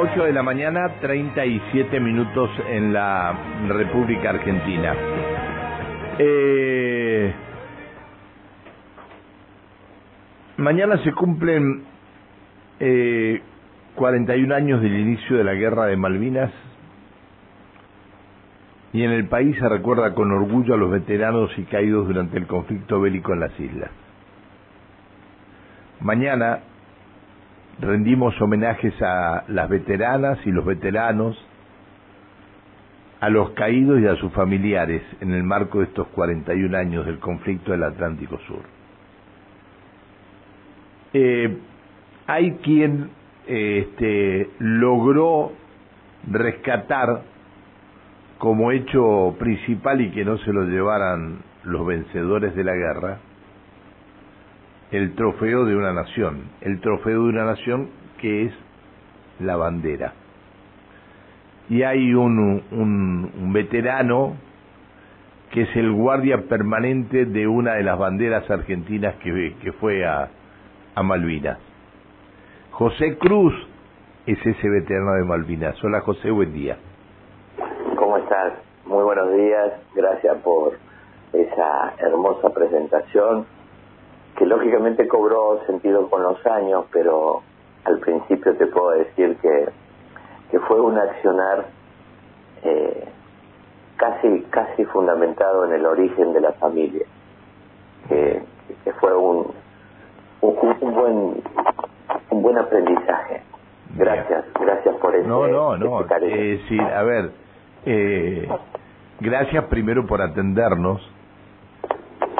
8 de la mañana, 37 minutos en la República Argentina. Eh, mañana se cumplen eh, 41 años del inicio de la Guerra de Malvinas y en el país se recuerda con orgullo a los veteranos y caídos durante el conflicto bélico en las islas. Mañana rendimos homenajes a las veteranas y los veteranos, a los caídos y a sus familiares en el marco de estos 41 años del conflicto del Atlántico Sur. Eh, hay quien este, logró rescatar como hecho principal y que no se lo llevaran los vencedores de la guerra, el trofeo de una nación, el trofeo de una nación que es la bandera. Y hay un, un, veterano que es el guardia permanente de una de las banderas argentinas que, que fue a, a Malvinas. José Cruz es ese veterano de Malvinas. Hola José, buen día. ¿Cómo estás? Muy buenos días. Gracias por esa hermosa presentación que lógicamente cobró sentido con los años, pero al principio te puedo decir que, que fue un accionar eh, casi casi fundamentado en el origen de la familia, que, que fue un, un, buen un buen aprendizaje. Gracias, gracias por eso. No, no, no. Eh, sí, a ver, eh, gracias primero por atendernos.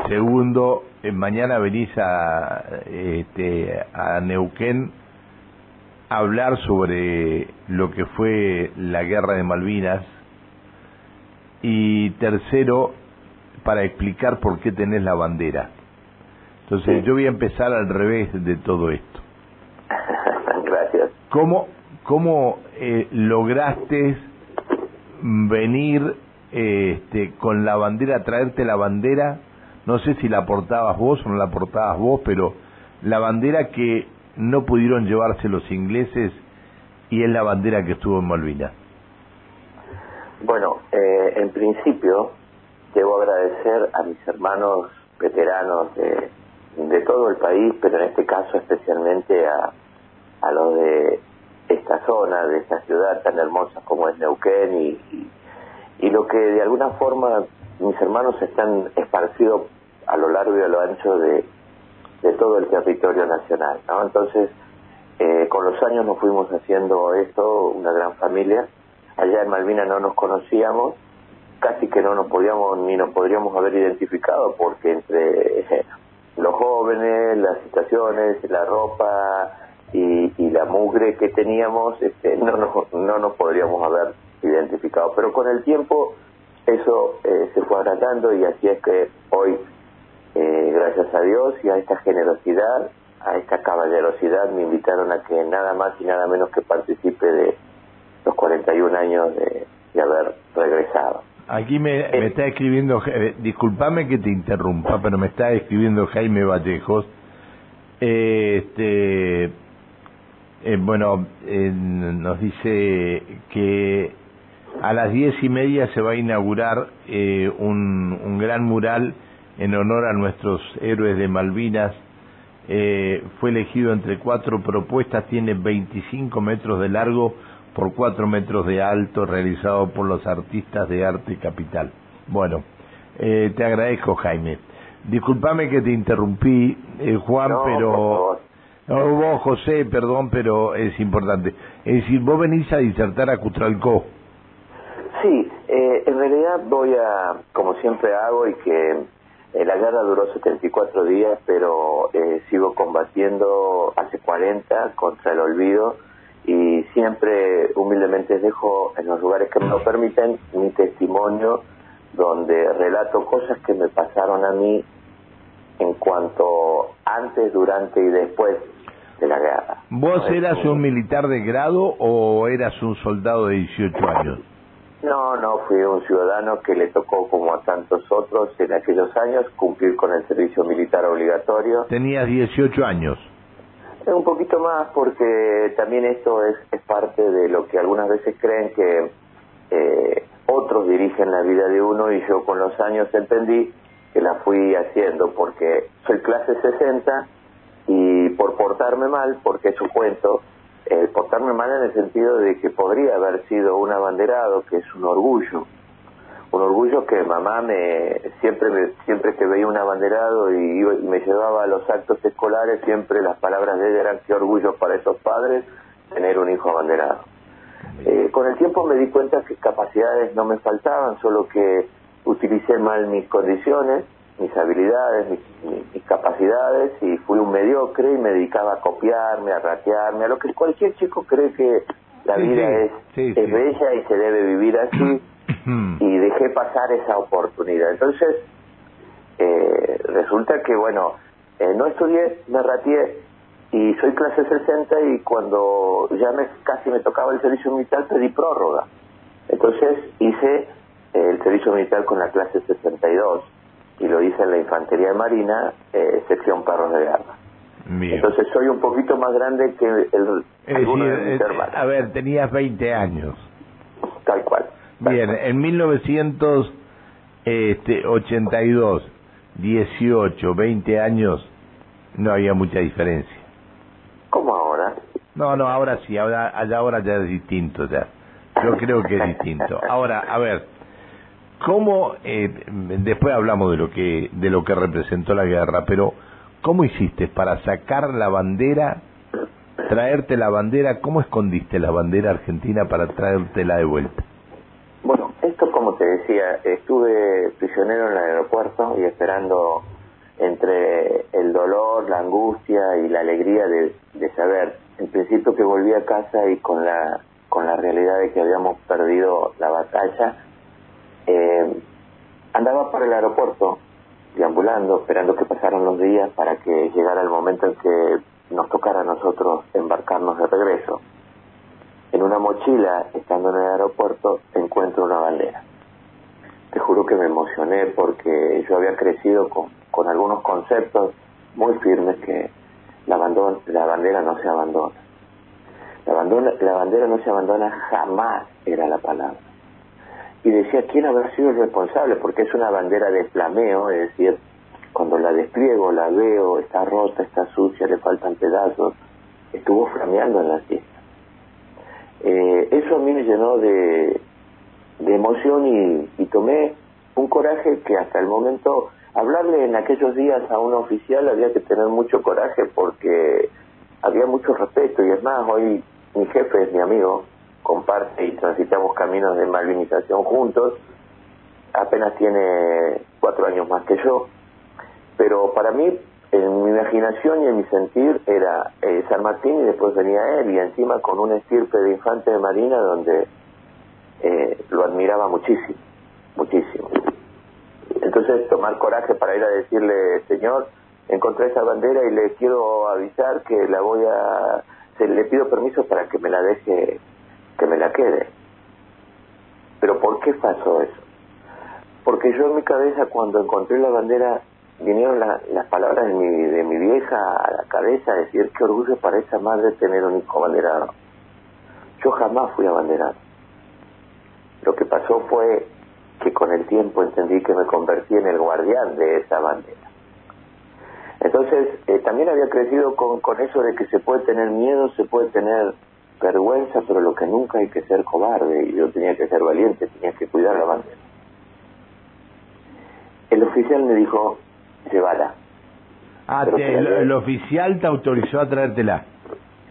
Segundo, eh, mañana venís a, este, a Neuquén a hablar sobre lo que fue la guerra de Malvinas. Y tercero, para explicar por qué tenés la bandera. Entonces yo voy a empezar al revés de todo esto. Gracias. ¿Cómo, cómo eh, lograste venir este, con la bandera, traerte la bandera no sé si la portabas vos o no la portabas vos, pero la bandera que no pudieron llevarse los ingleses y es la bandera que estuvo en Malvinas. Bueno, eh, en principio debo agradecer a mis hermanos veteranos de, de todo el país, pero en este caso especialmente a, a los de esta zona, de esta ciudad tan hermosa como es Neuquén y, y, y lo que de alguna forma mis hermanos están esparcidos a lo largo y a lo ancho de, todo el territorio nacional. ¿no? Entonces, eh, con los años nos fuimos haciendo esto, una gran familia. Allá en Malvina no nos conocíamos, casi que no nos podíamos ni nos podríamos haber identificado porque entre los jóvenes, las situaciones, la ropa y, y la mugre que teníamos, este, no, nos, no nos podríamos haber identificado. Pero con el tiempo eso eh, se fue agrandando y así es que hoy eh, gracias a Dios y a esta generosidad, a esta caballerosidad, me invitaron a que nada más y nada menos que participe de los 41 años de, haber regresado. Aquí me, me está escribiendo, eh, discúlpame que te interrumpa, pero me está escribiendo Jaime Vallejos. Eh, este, eh, bueno, nos dice que a las diez y media se va a inaugurar un, un gran mural en honor a nuestros héroes de Malvinas. Eh, fue elegido entre cuatro propuestas, tiene 25 metros de largo por 4 metros de alto, realizado por los artistas de arte capital. Bueno, eh, te agradezco Jaime. Disculpame que te interrumpí, eh, Juan, pero... No, vos, José, perdón, pero es importante. Es decir, vos venís a disertar a Cutralcó. Sí, eh, en realidad voy a, como siempre hago, y que la guerra duró 74 días, pero eh, sigo combatiendo hace 40 contra el olvido y siempre humildemente dejo en los lugares que me lo permiten mi testimonio donde relato cosas que me pasaron a mí en cuanto antes, durante y después de la guerra. ¿Vos eras un militar de grado o eras un soldado de 18 años? No, no, fui un ciudadano que le tocó, como a tantos otros en aquellos años, cumplir con el servicio militar obligatorio. Tenías 18 años. un poquito más porque también esto es, es parte de lo que algunas veces creen que eh, otros dirigen la vida de uno y yo con los años entendí que la fui haciendo porque soy clase 60 y por portarme mal, porque es un cuento, el portarme mal en el sentido de que podría haber sido un abanderado, que es un orgullo, un orgullo que mamá me siempre me, siempre que veía un abanderado y, y, me llevaba a los actos escolares siempre las palabras de ella eran qué orgullo para esos padres tener un hijo abanderado eh, con el tiempo me di cuenta que capacidades no me faltaban solo que utilicé mal mis condiciones mis habilidades mis, mis capacidades y fui un mediocre y me dedicaba a copiarme a ratearme a lo que cualquier chico cree que la Sí, vida sí, es, sí, es sí. bella y se debe vivir así y dejé pasar esa oportunidad. Entonces, eh, resulta que, bueno, eh, no estudié, me ratié y soy clase 60 y cuando ya me casi me tocaba el servicio militar pedí prórroga. Entonces hice el servicio militar con la clase 62 y lo hice en la Infantería de Marina, eh, sección Perros de Guerra. Bien. Entonces soy un poquito más grande que el, Es alguno decir, de mis eh, hermanos. a ver, tenías 20 años. Tal cual. tal Bien, cual. en 1982, 18, 20 años, no había mucha diferencia. ¿Cómo ahora? No, no, ahora sí, ahora, allá ahora ya es distinto ya. Yo creo que es distinto. Ahora, a ver, ¿cómo, eh, después hablamos de lo que, de lo que representó la guerra, pero ¿cómo hiciste para sacar la bandera, traerte la bandera, cómo escondiste la bandera argentina para traértela de vuelta? Bueno, esto como te decía, estuve prisionero en el aeropuerto y esperando entre el dolor, la angustia y la alegría de, de saber, en principio que volví a casa y con la con la realidad de que habíamos perdido la batalla, andaba para el aeropuerto deambulando, esperando que pasaran los días para que llegara el momento en que nos tocara a nosotros embarcarnos de regreso. En una mochila, estando en el aeropuerto, encuentro una bandera. Te juro que me emocioné porque yo había crecido con, con algunos conceptos muy firmes que la, abandon- la bandera no se abandona. La, abandona- la bandera no se abandona jamás, era la palabra. Y decía, ¿quién habrá sido el responsable? Porque es una bandera de flameo, es decir, cuando la despliego, la veo, está rota, está sucia, le faltan pedazos, estuvo flameando en la fiesta. Eh, eso a mí me llenó de, de emoción y, y tomé un coraje que hasta el momento, hablarle en aquellos días a un oficial había que tener mucho coraje porque había mucho respeto y es más, hoy mi jefe es mi amigo, comparte y transitamos caminos de malvinización juntos, apenas tiene cuatro años más que yo, pero para mí en mi imaginación y en mi sentir era eh, San Martín y después venía él y encima con un estirpe de infante de marina donde eh, lo admiraba muchísimo, muchísimo. Entonces tomar coraje para ir a decirle, señor, encontré esa bandera y le quiero avisar que la voy a, le pido permiso para que me la deje, que me la quede. Pero ¿por qué pasó eso? Porque yo en mi cabeza cuando encontré la bandera vinieron la- las palabras de mi, de mi vieja a la cabeza, decir qué orgullo para esa madre tener un hijo abanderado. Yo jamás fui abanderado. Lo que pasó fue que con el tiempo entendí que me convertí en el guardián de esa bandera. Entonces, eh, también había crecido con, con eso de que se puede tener miedo, se puede tener vergüenza, pero lo que nunca hay que ser cobarde, y yo tenía que ser valiente, tenía que cuidar la bandera. El oficial me dijo, llévala. Ah, te- el, el oficial te autorizó a traértela.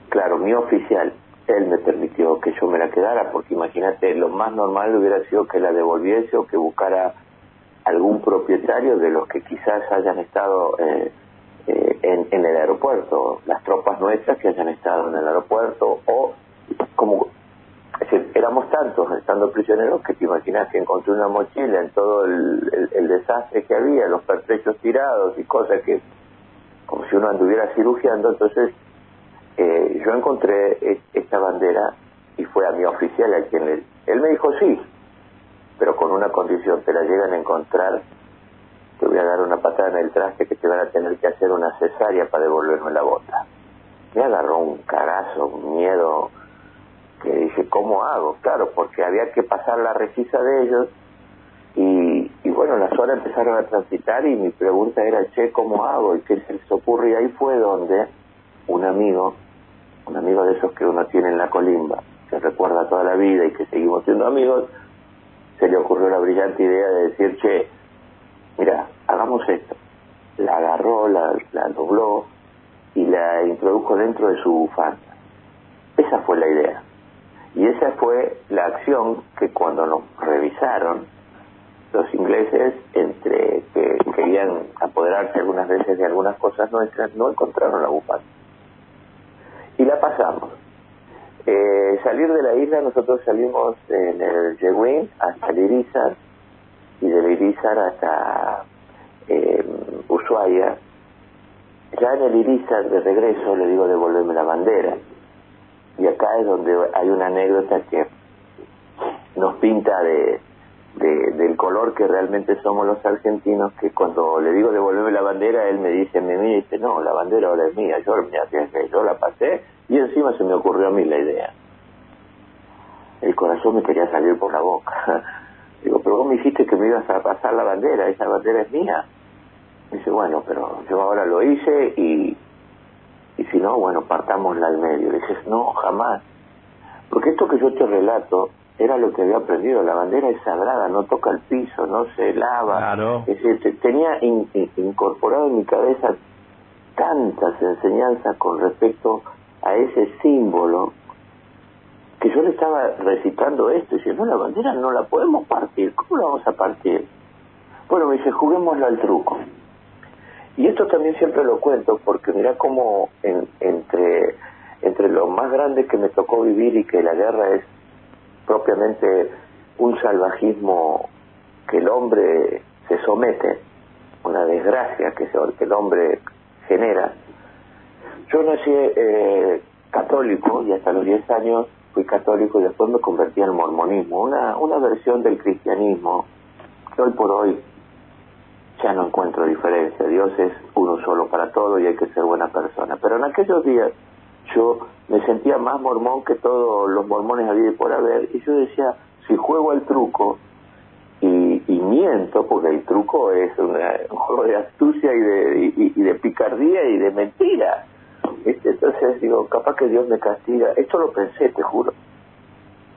Claro, mi oficial, él me permitió que yo me la quedara, porque imagínate, lo más normal hubiera sido que la devolviese o que buscara algún propietario de los que quizás hayan estado eh, eh, en, el aeropuerto, las tropas nuestras que hayan estado en el aeropuerto, o como decir, éramos tantos estando prisioneros que te imaginas que encontré una mochila en todo el desastre que había, los pertrechos tirados y cosas que, como si uno anduviera cirugiando, entonces eh, yo encontré e- esta bandera y fue a mi oficial a quien le... Él me dijo sí, pero con una condición, te la llegan a encontrar, te voy a dar una patada en el traste que te van a tener que hacer una cesárea para devolverme la bota. me agarró un cagazo, un miedo que dije, ¿cómo hago? Claro, porque había que pasar la resisa de ellos y, y bueno, las horas empezaron a transitar y mi pregunta era, che, ¿cómo hago? ¿Y qué se les ocurre? Y ahí fue donde un amigo, un amigo de esos que uno tiene en la colimba, que recuerda toda la vida y que seguimos siendo amigos, se le ocurrió la brillante idea de decir, che, mira, hagamos esto. La agarró, la, la dobló y la introdujo dentro de su bufanda. Esa fue la idea. Y esa fue la acción que cuando nos revisaron, los ingleses, entre que querían apoderarse algunas veces de algunas cosas nuestras, no encontraron la bufanda. Y la pasamos. Eh, salir de la isla, nosotros salimos en el Yeguín hasta el Irizar y del Hasta eh, Ushuaia. Ya en el Irizar de regreso le digo devolverme la bandera. Y acá es donde hay una anécdota que nos pinta de, del color que realmente somos los argentinos, que cuando le digo devolverme la bandera, él me dice, me mira dice, no, la bandera ahora es mía, yo, yo la pasé y encima se me ocurrió a mí la idea. El corazón me quería salir por la boca. Digo, pero vos me dijiste que me ibas a pasar la bandera, esa bandera es mía. Dice, bueno, pero yo ahora lo hice y, y si no, bueno, partámosla al medio. Dices, no, jamás. Porque esto que yo te relato era lo que había aprendido. La bandera es sagrada, no toca el piso, no se lava. Claro. Es decir, tenía incorporado en mi cabeza tantas enseñanzas con respecto a ese símbolo que yo le estaba recitando esto y dice, no, la bandera no la podemos partir, ¿cómo la vamos a partir? Bueno, me dice, juguémoslo al truco. Y esto también siempre lo cuento porque mira cómo entre, entre lo más grande que me tocó vivir y que la guerra es propiamente un salvajismo que el hombre se somete, una desgracia que, que el hombre genera. Yo nací eh, católico y hasta los 10 años fui católico y después me convertí al mormonismo, una, una versión del cristianismo que hoy por hoy ya no encuentro diferencia. Dios es uno solo para todo y hay que ser buena persona. Pero en aquellos días yo me sentía más mormón que todos los mormones había por haber y yo decía, si juego al truco y, y miento, porque el truco es un juego de astucia y de, y de picardía y de mentira, entonces digo, capaz que Dios me castiga. Esto lo pensé, te juro.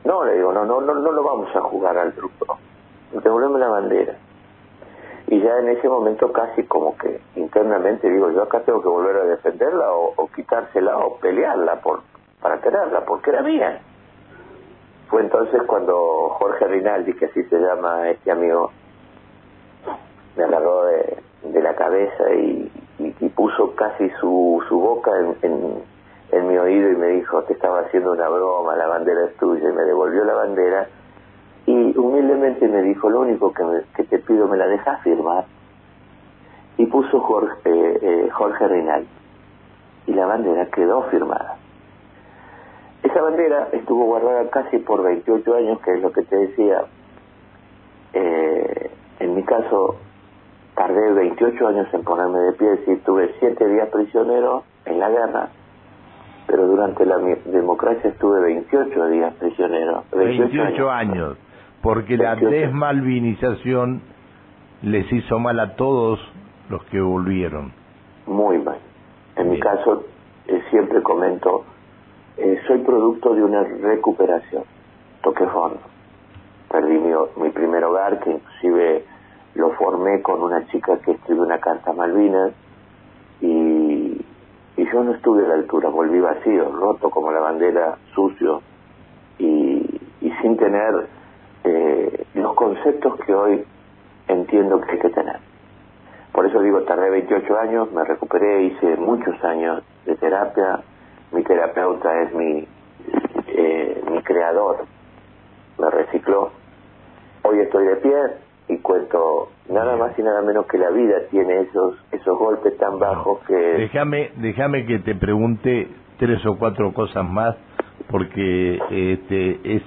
No, le digo, no, no, no, no lo vamos a jugar al truco. Devolveme la bandera. Y ya en ese momento casi como que internamente digo, yo acá tengo que volver a defenderla o, quitársela o pelearla por para tenerla, porque era mía. Fue entonces cuando Jorge Rinaldi, que así se llama este amigo, me agarró de la cabeza y, y, puso casi su, su boca en, en, mi oído y me dijo, te estaba haciendo una broma, la bandera es tuya, y me devolvió la bandera y humildemente me dijo, lo único que, que te pido, me la dejas firmar. Y puso Jorge, eh, eh, Jorge Reinal y la bandera quedó firmada. Esa bandera estuvo guardada casi por 28 años, que es lo que te decía. Eh, en mi caso, tardé 28 años en ponerme de pie, es decir, tuve 7 días prisionero en la guerra, pero durante la democracia estuve 28 días prisionero. 28, años. porque la desmalvinización les hizo mal a todos los que volvieron. Muy mal. En mi caso, eh, siempre comento, eh, soy producto de una recuperación. Toqué fondo. Perdí mi, mi primer hogar, que inclusive lo formé con una chica que escribió una carta a Malvinas y, y yo no estuve a la altura, volví vacío, roto como la bandera, sucio y, y sin tener eh, los conceptos que hoy entiendo que hay que tener. Por eso digo, tardé 28 años, me recuperé, hice muchos años de terapia, mi terapeuta es mi, eh, mi creador, me recicló. Hoy estoy de pie, y cuento nada más y nada menos que la vida tiene esos esos golpes tan bajos que déjame déjame que te pregunte tres o cuatro cosas más porque este es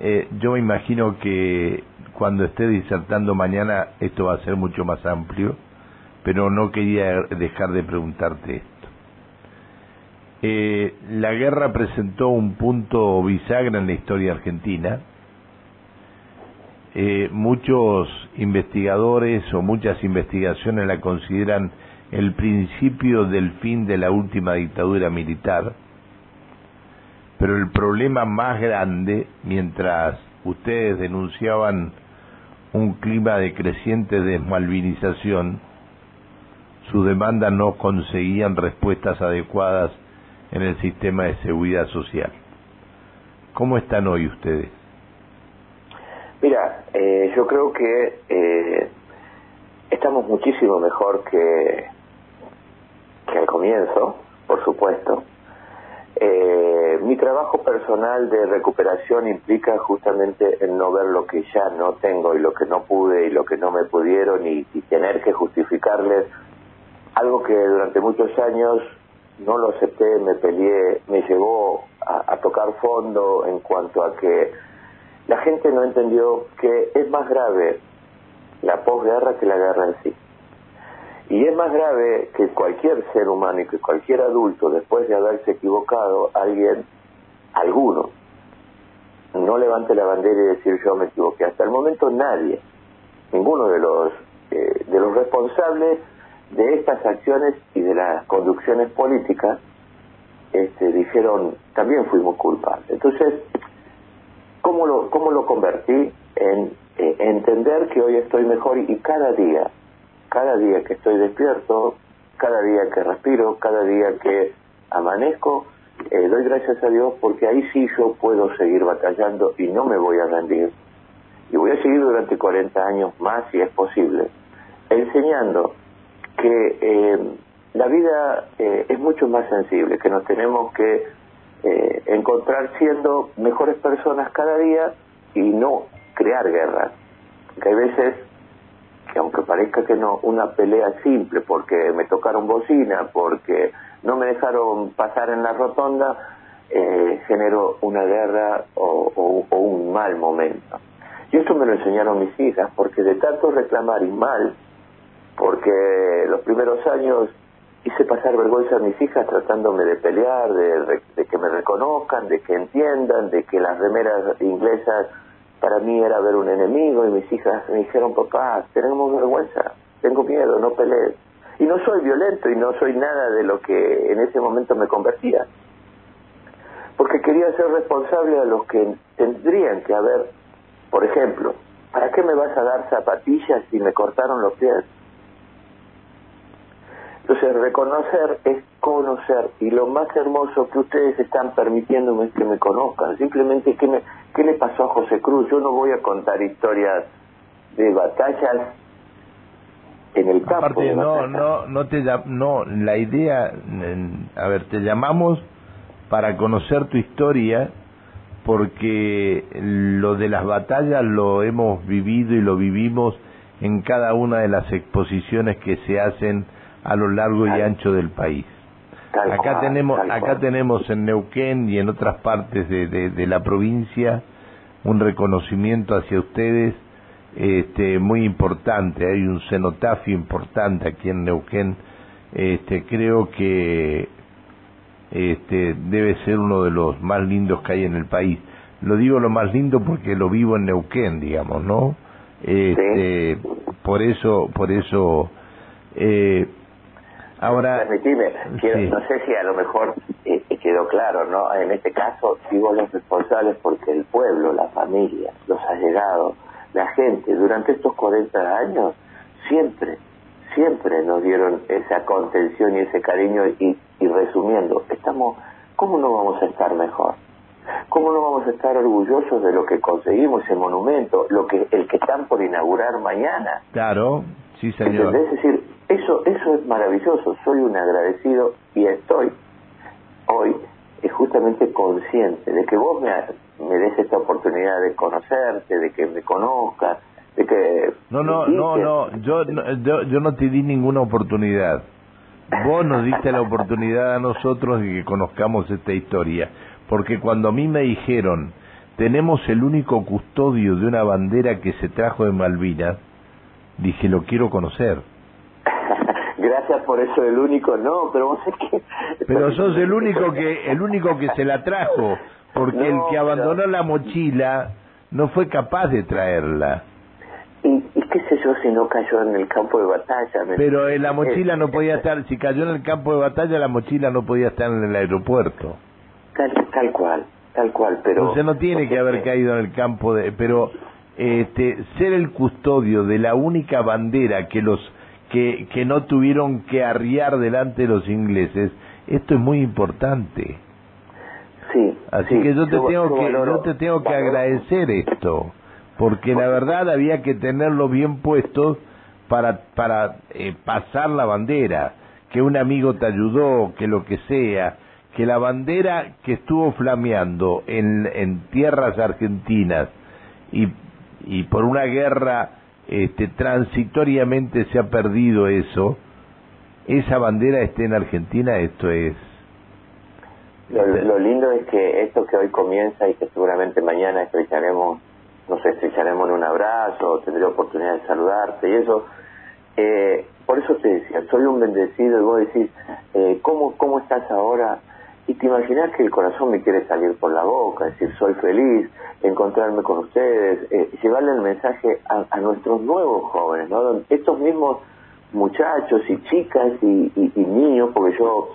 eh, yo me imagino que cuando esté disertando mañana esto va a ser mucho más amplio pero no quería dejar de preguntarte esto eh, la guerra presentó un punto bisagra en la historia argentina. Eh, muchos investigadores o muchas investigaciones la consideran el principio del fin de la última dictadura militar. Pero el problema más grande, mientras ustedes denunciaban un clima de creciente desmalvinización, sus demandas no conseguían respuestas adecuadas en el sistema de seguridad social. ¿Cómo están hoy ustedes? Mira, eh, yo creo que eh, estamos muchísimo mejor que, que al comienzo, por supuesto. Eh, mi trabajo personal de recuperación implica justamente el no ver lo que ya no tengo y lo que no pude y lo que no me pudieron y, y tener que justificarles algo que durante muchos años no lo acepté, me peleé, me llevó a, tocar fondo en cuanto a que la gente no entendió que es más grave la posguerra que la guerra en sí. Y es más grave que cualquier ser humano y que cualquier adulto, después de haberse equivocado, alguien, alguno, no levante la bandera y decir yo me equivoqué. Hasta el momento nadie, ninguno de los, eh, de los responsables de estas acciones y de las conducciones políticas este, dijeron también fuimos culpables. Entonces, ¿cómo lo, cómo lo convertí en eh, entender que hoy estoy mejor y, cada día, cada día que estoy despierto, cada día que respiro, cada día que amanezco, eh, doy gracias a Dios porque ahí sí yo puedo seguir batallando y no me voy a rendir. Y voy a seguir durante 40 años más si es posible, enseñando que eh, la vida eh, es mucho más sensible, que nos tenemos que eh, encontrar siendo mejores personas cada día y no crear guerras. Que hay veces que aunque parezca que no, una pelea simple porque me tocaron bocina, porque no me dejaron pasar en la rotonda, eh, generó una guerra o, o un mal momento. Y esto me lo enseñaron mis hijas, porque de tanto reclamar y mal, porque los primeros años hice pasar vergüenza a mis hijas tratándome de pelear, de, que me reconozcan, de que entiendan, de que las remeras inglesas para mí era ver un enemigo y mis hijas me dijeron, papá, tenemos vergüenza, tengo miedo, no pelees. Y no soy violento y no soy nada de lo que en ese momento me convertía. Porque quería ser responsable a los que tendrían que haber, por ejemplo, ¿para qué me vas a dar zapatillas si me cortaron los pies? Entonces, reconocer es conocer. Y lo más hermoso que ustedes están permitiéndome es que me conozcan. Simplemente, ¿qué, me, ¿qué le pasó a José Cruz? Yo no voy a contar historias de batallas en el campo. Aparte, no, no, no, te, no, la idea, a ver, te llamamos para conocer tu historia porque lo de las batallas lo hemos vivido y lo vivimos en cada una de las exposiciones que se hacen a lo largo y ancho del país. acá tenemos, acá tenemos en Neuquén y en otras partes de, de, la provincia un reconocimiento hacia ustedes este, muy importante. Hay un cenotafio importante aquí en Neuquén. Este, creo que este, debe ser uno de los más lindos que hay en el país. Lo digo lo más lindo porque lo vivo en Neuquén, digamos, ¿no? Este, Por eso, por eso eh, Ahora, permitime, no sé si a lo mejor eh, quedó claro, ¿no? En este caso, digo los responsables porque el pueblo, la familia, los allegados, la gente, durante estos 40 años, siempre, siempre nos dieron esa contención y ese cariño y, y resumiendo, estamos, ¿cómo no vamos a estar mejor? ¿Cómo no vamos a estar orgullosos de lo que conseguimos, ese monumento, lo que el que están por inaugurar mañana? Claro, sí, señor. Es decir, eso, eso es maravilloso, soy un agradecido y estoy hoy justamente consciente de que vos me, me des esta oportunidad de conocerte, de que me conozcas, de que... No, no, no, no, yo, yo, yo no te di ninguna oportunidad. Vos nos diste la oportunidad a nosotros de que conozcamos esta historia, porque cuando a mí me dijeron, tenemos el único custodio de una bandera que se trajo de Malvinas, dije, lo quiero conocer Gracias por eso el único, no, pero vos es que... Pero sos el único que el único que se la trajo, porque el que abandonó la mochila no fue capaz de traerla. Y, qué sé yo si no cayó en el campo de batalla. Pero en la mochila no podía estar, si cayó en el campo de batalla, la mochila no podía estar en el aeropuerto. Tal, tal cual, tal cual, pero... Entonces no tiene que haber caído en el campo de... Pero este, ser el custodio de la única bandera que los que, que no tuvieron que arriar delante de los ingleses, esto es muy importante. Sí. Así que yo te tengo que yo te tengo que agradecer esto, porque la verdad había que tenerlo bien puesto para para eh, pasar la bandera, que un amigo te ayudó, que lo que sea, que la bandera que estuvo flameando en en tierras argentinas y y por una guerra este, transitoriamente se ha perdido eso, esa bandera esté en Argentina, esto es... Lo, lindo es que esto que hoy comienza y que seguramente mañana estrecharemos, nos estrecharemos en un abrazo, tendré oportunidad de saludarte y eso, eh, por eso te decía, soy un bendecido y vos decís, eh, ¿cómo, ¿cómo estás ahora? Y te imaginas que el corazón me quiere salir por la boca, decir, soy feliz, encontrarme con ustedes, eh, llevarle el mensaje a, nuestros nuevos jóvenes, ¿no? Estos mismos muchachos y chicas y, niños, porque yo,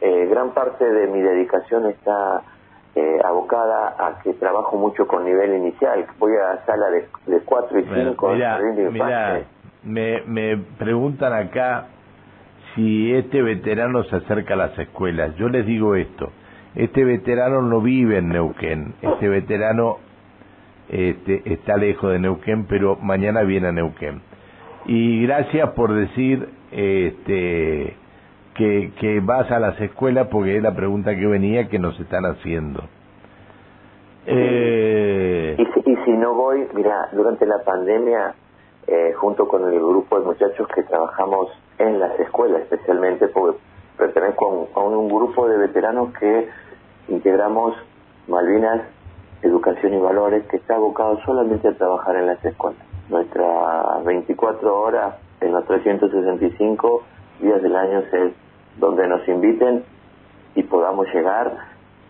eh, gran parte de mi dedicación está eh, abocada a que trabajo mucho con nivel inicial, voy a sala de, de 4 y 5. Mira, me, me preguntan acá si este veterano se acerca a las escuelas. Yo les digo esto, este veterano no vive en Neuquén, este veterano este, está lejos de Neuquén, pero mañana viene a Neuquén. Y gracias por decir este, que, que vas a las escuelas, porque es la pregunta que venía que nos están haciendo. Eh... Y, si, y si no voy, mira, durante la pandemia, eh, junto con el grupo de muchachos que trabajamos en las escuelas, especialmente porque pertenezco a un grupo de veteranos que integramos Malvinas Educación y Valores, que está abocado solamente a trabajar en las escuelas. Nuestras 24 horas en los 365 días del año es donde nos inviten y podamos llegar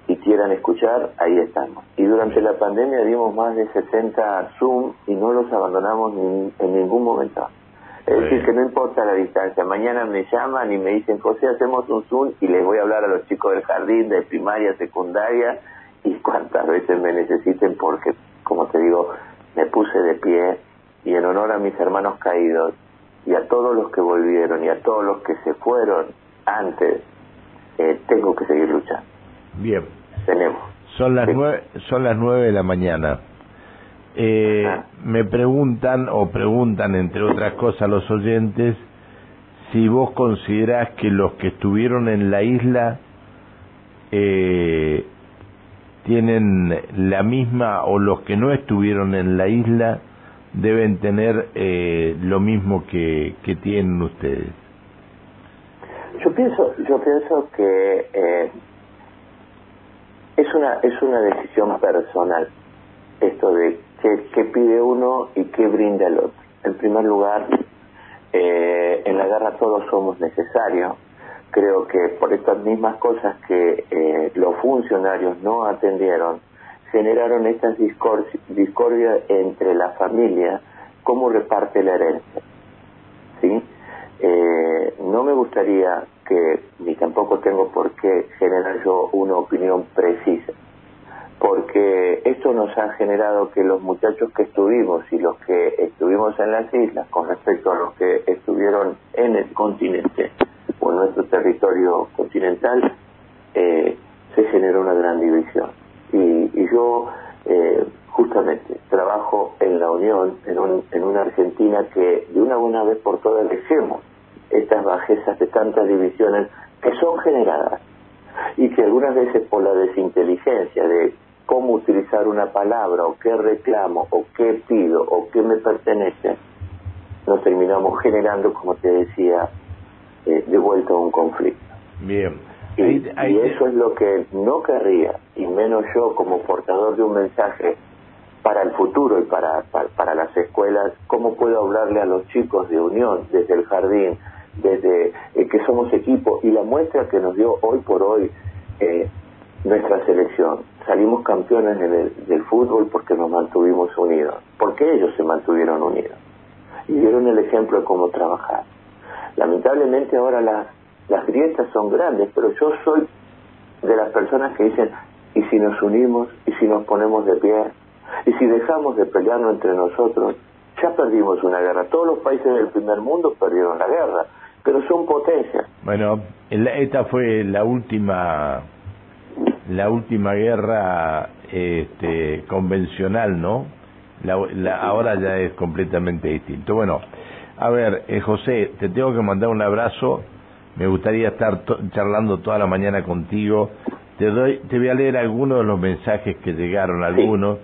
y quieran escuchar, ahí estamos. Y durante la pandemia dimos más de 60 Zoom y no los abandonamos en ningún momento. Es decir, que no importa la distancia. Mañana me llaman y me dicen, José, hacemos un Zoom y les voy a hablar a los chicos del jardín, de primaria, secundaria, y cuantas veces me necesiten porque, como te digo, me puse de pie y en honor a mis hermanos caídos y a todos los que volvieron y a todos los que se fueron antes, eh, tengo que seguir luchando. Bien. Tenemos. Son las, nueve, son las nueve de la mañana. Eh, me preguntan o preguntan, entre otras cosas, los oyentes, si vos considerás que los que estuvieron en la isla eh, tienen la misma o los que no estuvieron en la isla deben tener eh, lo mismo que, que tienen ustedes. Yo pienso, yo pienso que eh, es una es una decisión personal esto de qué, pide uno y qué brinda el otro. En primer lugar, eh, en la guerra todos somos necesarios creo que por estas mismas cosas que eh, los funcionarios no atendieron, generaron estas discordias entre la familia, cómo reparte la herencia. ¿sí? Eh, no me gustaría que, ni tampoco tengo por qué generar yo una opinión precisa, porque esto nos ha generado que los muchachos que estuvimos y los que estuvimos en las islas con respecto a los que estuvieron en el continente, o en nuestro territorio continental, eh, se generó una gran división. Y, yo eh, justamente trabajo en la Unión, en, en una Argentina que de una buena vez por todas dejemos estas bajezas de tantas divisiones que son generadas y que algunas veces por la desinteligencia de cómo utilizar una palabra o qué reclamo o qué pido o qué me pertenece, nos terminamos generando, como te decía, eh, de vuelta a un conflicto. Bien. Y, eso es lo que no querría, y menos yo como portador de un mensaje para el futuro y para, para, las escuelas, cómo puedo hablarle a los chicos de Unión desde el jardín, desde eh, que somos equipo y la muestra que nos dio hoy por hoy eh, nuestra selección. Salimos campeones del fútbol porque nos mantuvimos unidos, porque ellos se mantuvieron unidos y dieron el ejemplo de cómo trabajar. Lamentablemente ahora las, las grietas son grandes, pero yo soy de las personas que dicen, ¿y si nos unimos? ¿Y si nos ponemos de pie? ¿Y si dejamos de pelearnos entre nosotros? Ya perdimos una guerra. Todos los países del primer mundo perdieron la guerra, pero son potencias. Bueno, esta fue la última la última guerra este, convencional, ¿no? La, ahora ya es completamente distinto. Bueno, a ver, eh, José, te tengo que mandar un abrazo. Me gustaría estar charlando toda la mañana contigo. Te doy, te voy a leer algunos de los mensajes que llegaron, algunos.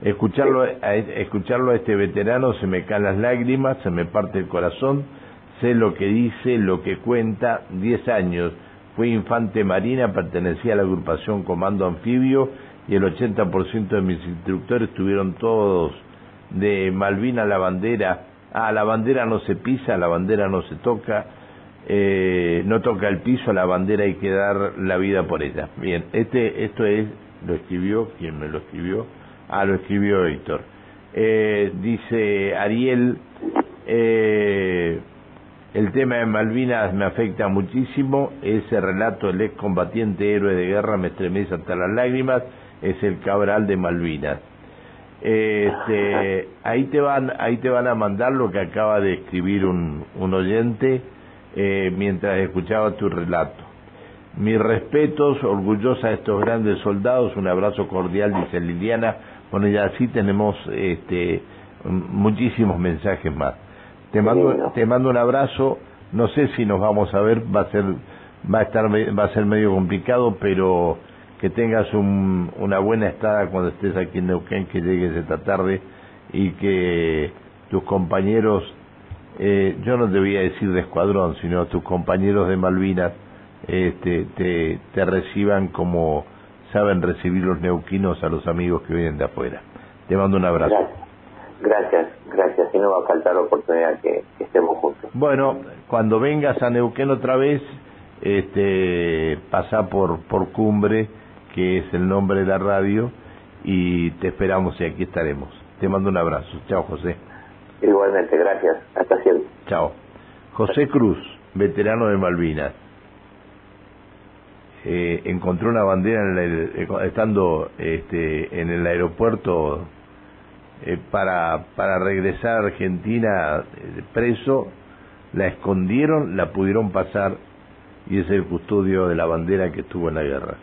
Escucharlo, a, escucharlo a este veterano se me caen las lágrimas, se me parte el corazón. Sé lo que dice, lo que cuenta. Diez años fue infante marina, pertenecía a la agrupación Comando Anfibio y el 80% de mis instructores tuvieron todos de Malvina la bandera. Ah, la bandera no se pisa, la bandera no se toca, eh, no toca el piso, la bandera hay que dar la vida por ella. Bien, este, esto es, lo escribió, ¿quién me lo escribió? Ah, lo escribió Héctor. Eh, dice Ariel, eh, el tema de Malvinas me afecta muchísimo, ese relato del excombatiente héroe de guerra me estremece hasta las lágrimas, es el Cabral de Malvinas. Este, ahí te van, ahí te van a mandar lo que acaba de escribir un, un oyente eh, mientras escuchaba tu relato. Mis respetos, orgullosa de estos grandes soldados, un abrazo cordial, dice Liliana. Bueno, ya así tenemos este, muchísimos mensajes más. Te mando, te mando un abrazo. No sé si nos vamos a ver, va a ser, va a estar, va a ser medio complicado, pero que tengas un, una buena estada cuando estés aquí en Neuquén, que llegues esta tarde y que tus compañeros, eh, yo no te voy a decir de escuadrón, sino tus compañeros de Malvinas, este, te, te reciban como saben recibir los neuquinos a los amigos que vienen de afuera. Te mando un abrazo. Gracias, gracias. Y no va a faltar la oportunidad que, estemos juntos. Bueno, cuando vengas a Neuquén otra vez, este, pasa por, por Cumbre, que es el nombre de la radio, y te esperamos y aquí estaremos. Te mando un abrazo. Chao, José. Igualmente, gracias. Hasta siempre. Chao. José Cruz, veterano de Malvinas. Eh, encontró una bandera en el, eh, estando este, en el aeropuerto eh, para, para regresar a Argentina eh, preso, la escondieron, la pudieron pasar y es el custodio de la bandera que estuvo en la guerra.